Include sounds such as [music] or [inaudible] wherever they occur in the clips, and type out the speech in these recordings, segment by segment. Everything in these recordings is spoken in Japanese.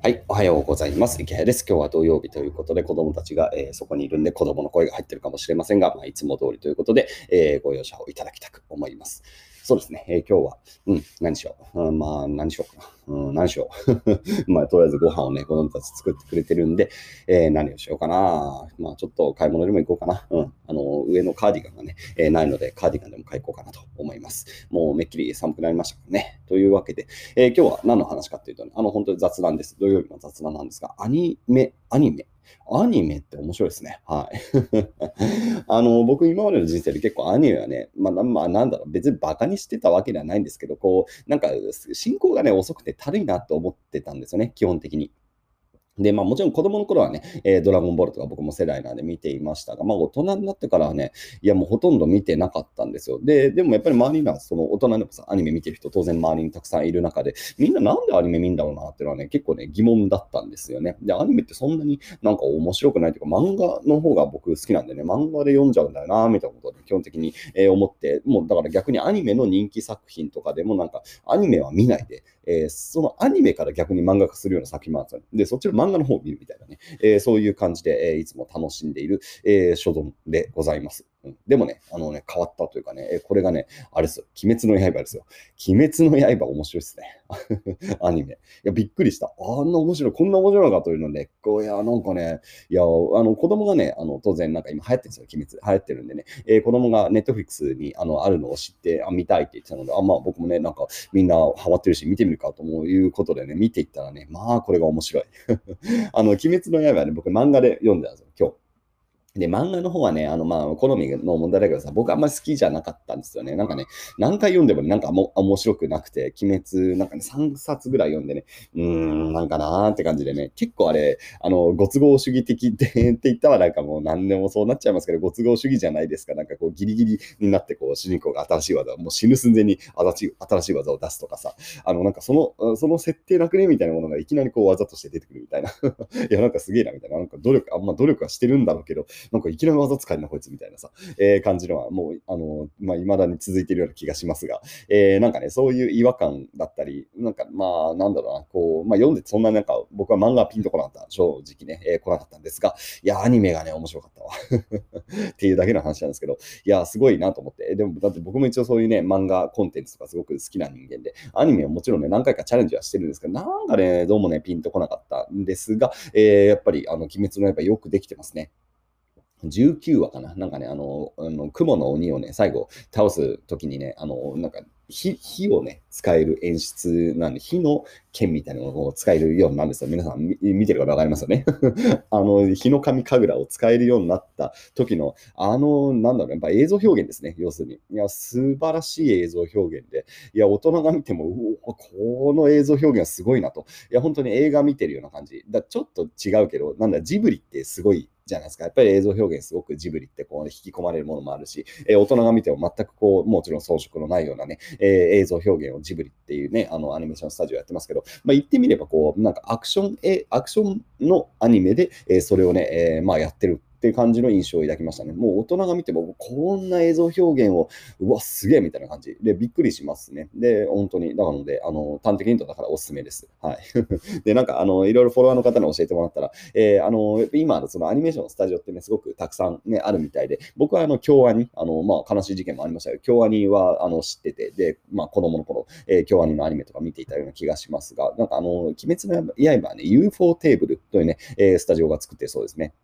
はい、おはようございます。池谷です。今日は土曜日ということで、子供たちが、えー、そこにいるんで、子供の声が入ってるかもしれませんが、まあ、いつも通りということで、えー、ご容赦をいただきたく思います。そうですね、えー、今日は、うん、何しよう。うん、まあ、何しようかな。うん、何しよう。[laughs] まあ、とりあえずご飯をね、子供たち作ってくれてるんで、えー、何をしようかな。まあ、ちょっと買い物でも行こうかな。うん、あの、上のカーディガンがね、えー、ないので、カーディガンでも買いこうかなと思います。もうめっきり寒くなりましたからね。というわけで、え、今日は何の話かっていうとね、あの、本当に雑談です。土曜日の雑談なんですが、アニメ、アニメ、アニメって面白いですね。はい。[laughs] あの、僕今までの人生で結構アニメはね、まあ、まあ、なんだろう、別にバカにしてたわけではないんですけど、こう、なんか進行がね、遅くてたるいなと思ってたんですよね、基本的に。で、まあもちろん子供の頃はね、えー、ドラゴンボールとか僕も世代なんで見ていましたが、まあ大人になってからはね、いやもうほとんど見てなかったんですよ。で、でもやっぱり周りにはその大人でもさ、アニメ見てる人当然周りにたくさんいる中で、みんななんでアニメ見んだろうなっていうのはね、結構ね、疑問だったんですよね。で、アニメってそんなになんか面白くないというか、漫画の方が僕好きなんでね、漫画で読んじゃうんだよな、みたいなことで基本的に、え、思って、もうだから逆にアニメの人気作品とかでもなんか、アニメは見ないで、えー、そのアニメから逆に漫画化するような作品もあるんで。そっちの漫画の方を見るみたいなね、えー、そういう感じで、え、いつも楽しんでいる、えー、所存でございます。でもね、あのね、変わったというかね、えこれがね、あれですよ、鬼滅の刃ですよ。鬼滅の刃面白いですね。[laughs] アニメ。いや、びっくりした。あんな面白い、こんな面白いのかというので、こう、いや、なんかね、いや、あの、子供がね、あの、当然、なんか今流行ってるんですよ、鬼滅。流行ってるんでね、えー、子供がネットフリックスにあのあるのを知って、あ、見たいって言ってたので、あ、まあ僕もね、なんかみんなハマってるし、見てみるかということでね、見ていったらね、まあこれが面白い。[laughs] あの、鬼滅の刃はね、僕漫画で読んでたんですよ、今日。で、漫画の方はね、あの、まあ、好みの問題だけどさ、僕あんまり好きじゃなかったんですよね。なんかね、何回読んでも、なんかも面白くなくて、鬼滅、なんかね、3冊ぐらい読んでね、うーん、なんかなーって感じでね、結構あれ、あの、ご都合主義的ってって言ったらなんかもう何でもそうなっちゃいますけど、ご都合主義じゃないですか。なんかこう、ギリギリになって、こう、主人公が新しい技、もう死ぬ寸前に新しい新しい技を出すとかさ、あの、なんかその、その設定楽ねみたいなものがいきなりこう、技として出てくるみたいな。[laughs] いや、なんかすげえな、みたいな。なんか努力、あんま努力はしてるんだろうけど、なんかいきなり技使いなこいつみたいなさ、えー、感じのはもう、あの、まあ、未だに続いているような気がしますが、えー、なんかね、そういう違和感だったり、なんかまあ、なんだろうな、こう、まあ、読んでそんななんか、僕は漫画ピンとこなかった、正直ね、えー、来なかったんですが、いや、アニメがね、面白かったわ。[laughs] っていうだけの話なんですけど、いや、すごいなと思って、でも、だって僕も一応そういうね、漫画コンテンツとかすごく好きな人間で、アニメはもちろんね、何回かチャレンジはしてるんですけど、なんかね、どうもね、ピンとこなかったんですが、えー、やっぱり、あの、鬼滅の刃よくできてますね。19話かな？なんかね、あの、あの雲の鬼をね、最後倒すときにね、あの、なんか火火をね、使える演出なんで、火の剣みたいなものを使えるようになるんですよ。皆さん見てるからわかりますよね？[laughs] あの、火の神神楽を使えるようになった時の、あの、なんだろう、やっぱ映像表現ですね。要するに。いや、素晴らしい映像表現で、いや、大人が見ても、この映像表現はすごいなと。いや、本当に映画見てるような感じ。だちょっと違うけど、なんだ、ジブリってすごいじゃないですか。やっぱり映像表現すごくジブリってこう、ね、引き込まれるものもあるし、えー、大人が見ても全くこう、もちろん装飾のないようなね、えー、映像表現をジブリっていうね、あのアニメーションスタジオやってますけど、まあ、言ってみればこう、なんかアクション、えアクションのアニメで、えー、それをね、えー、まあやってるっていう感じの印象を抱きましたね。もう大人が見ても、こんな映像表現を、うわ、すげえみたいな感じで、びっくりしますね。で、本当に、だからので、あの、端的に言うと、だからおすすめです。はい。[laughs] で、なんか、あの、いろいろフォロワーの方に教えてもらったら、えー、あの、今、そのアニメーションのスタジオってね、すごくたくさんね、あるみたいで、僕はあの、京アニ、あの、まあ、悲しい事件もありましたけど、京アニは、あの、知ってて、で、まあ、子供の頃、えー、京アニのアニメとか見ていたような気がしますが、なんか、あの、鬼滅の刃はね、UFO テーブルというね、えー、スタジオが作ってそうですね。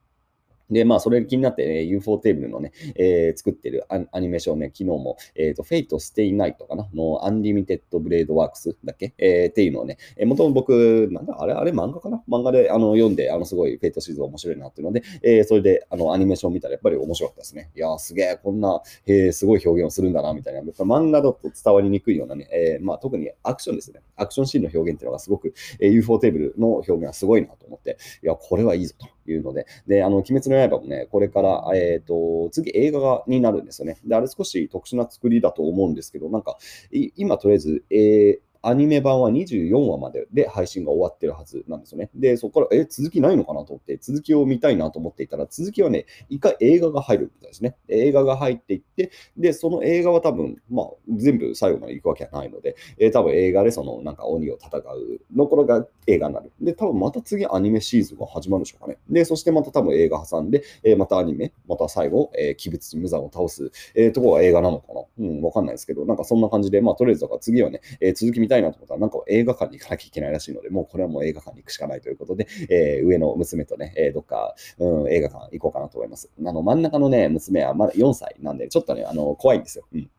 で、まあ、それ気になって、ね、UFO テーブルのね、えー、作ってるアニメーションね、昨日も、えっ、ー、と、 Fate/stay night かな？の Unlimited Blade Works だっけ？えー、っていうのをね、えー、もともと僕、なんだ、あれ、あれ？漫画かな？漫画であの読んで、あの、すごい Fate シーズン面白いなっていうので、えー、それで、あの、アニメーション見たらやっぱり面白かったですね。いやー、すげえ、こんな、えー、すごい表現をするんだな、みたいな。やっぱ漫画だと伝わりにくいようなね、えー、まあ、特にアクションですね。アクションシーンの表現っていうのがすごく、えー、UFO テーブルの表現がすごいなと思って、いや、これはいいぞと。いうので、で、あの、鬼滅の刃もね、これから、えっ、ー、と、次映画になるんですよね。で、あれ少し特殊な作りだと思うんですけど、なんか、今とりあえず、えーアニメ版は24話までで配信が終わってるはずなんですよね。で、そこから、え、続きないのかなと思って、続きを見たいなと思っていたら、続きはね、一回映画が入るみたいですね。映画が入っていって、で、その映画は多分、まあ、全部最後まで行くわけはないので、えー、多分映画でその、なんか鬼を戦うのころが映画になる。で、多分また次アニメシーズンが始まるでしょうかね。で、そしてまた多分映画挟んで、えー、またアニメ、また最後、えー、鬼物無惨を倒す、えー、ところが映画なのかな。うん、わかんないですけど、なんかそんな感じで、まあ、とりあえずだから次はね、えー、続き見たいなと思ったら、なんか映画館に行かなきゃいけないらしいので、もうこれはもう映画館に行くしかないということで、えー、上の娘とね、え、どっか、うん、映画館行こうかなと思います。あの、真ん中のね、娘はまだ4歳なんで、ちょっとね、あの、怖いんですよ。うん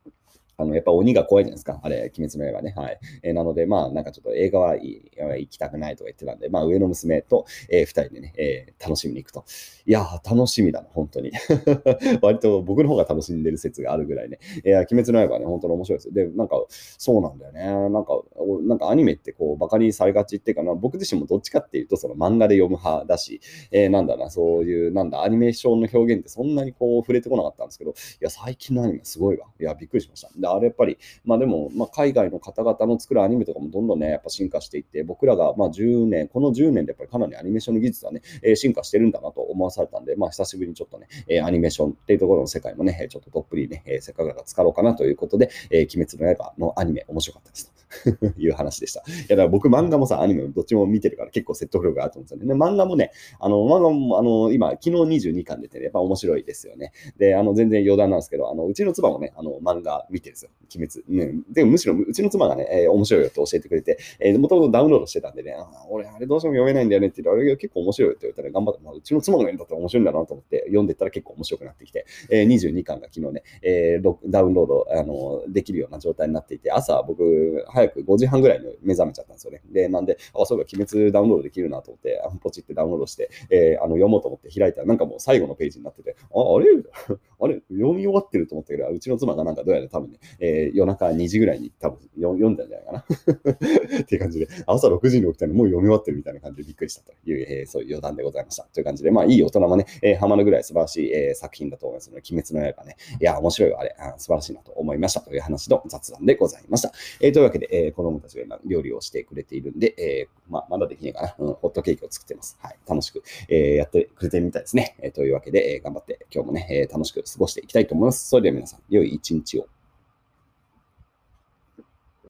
あの、やっぱ鬼が怖いじゃないですか。あれ、鬼滅の刃ね。はい。えー、なので、まあ、なんかちょっと映画は行きたくないとか言ってたんで、まあ、上の娘と、えー、二人でね、えー、楽しみに行くと。いやー、楽しみだな、本当に。[laughs] 割と僕の方が楽しんでる説があるぐらいね。えー、鬼滅の刃はね、本当に面白いです。で、なんか、そうなんだよね。なんか、なんかアニメってこう、バカにされがちっていうかな、僕自身もどっちかっていうと、その漫画で読む派だし、えー、なんだな、そういう、なんだ、アニメーションの表現ってそんなにこう、触れてこなかったんですけど、いや、最近のアニメすごいわ。いや、びっくりしました。で、あれやっぱり、まあでも、まあ、海外の方々の作るアニメとかもどんどんね、やっぱ進化していって、僕らがまあ10年、この10年でやっぱりかなりアニメーションの技術はね、えー、進化してるんだなと思わされたんで、まあ久しぶりにちょっとね、えー、アニメーションっていうところの世界もね、ちょっとどっぷりね、えー、せっかくだから使おうかなということで、えー、鬼滅の刃のアニメ面白かったですと。[laughs] いう話でした。いや、だから僕漫画もさ、アニメもどっちも見てるから結構説得力があると思うんですよね。漫画もね、あの、漫画も、あの、今、昨日22巻出てね、やっぱ面白いですよね。で、あの、全然余談なんですけど、あの、うちの妻もね、あの、漫画見てるですよ。鬼滅。ね、で、むしろ、うちの妻がね、えー、面白いよって教えてくれて、え、もともとダウンロードしてたんでね、あ俺、あれどうしても読めないんだよねって言って、あれ結構面白いよって言ったら、頑張って、まあ、うちの妻が読んだったら面白いんだなと思って、読んでったら結構面白くなってきて、えー、22巻が昨日ね、えー、ダウンロード、あの、できるような状態になっていて、朝僕、早く5時半ぐらいに目覚めちゃったんですよね。で、なんで、あ、そういえば鬼滅ダウンロードできるなと思って、あポチってダウンロードして、えー、あの読もうと思って開いたら、なんかもう最後のページになってて、あ、あれ？あれ？読み終わってると思ったけど、うちの妻がなんかどうやら多分ね、えー、夜中2時ぐらいに多分読んだんじゃないかな [laughs] っていう感じで、朝6時に起きたのもう読み終わってるみたいな感じでびっくりしたという、えー、そういう余談でございました。という感じで、まあいい大人もね、えー、ハマるぐらい素晴らしい、えー、作品だと思いますので、鬼滅の刃ね、いや、面白いわ、あれ、あ素晴らしいなと思いましたという話の雑談でございました。えー、というわけで、えー、子供たちが今料理をしてくれているんで、えー、まあ、まだできないかな、うん、ホットケーキを作ってます。はい、楽しく、えー、やってくれてるみたいですね。えー、というわけで、えー、頑張って今日もね、えー、楽しく過ごしていきたいと思います。それでは皆さん、良い一日を。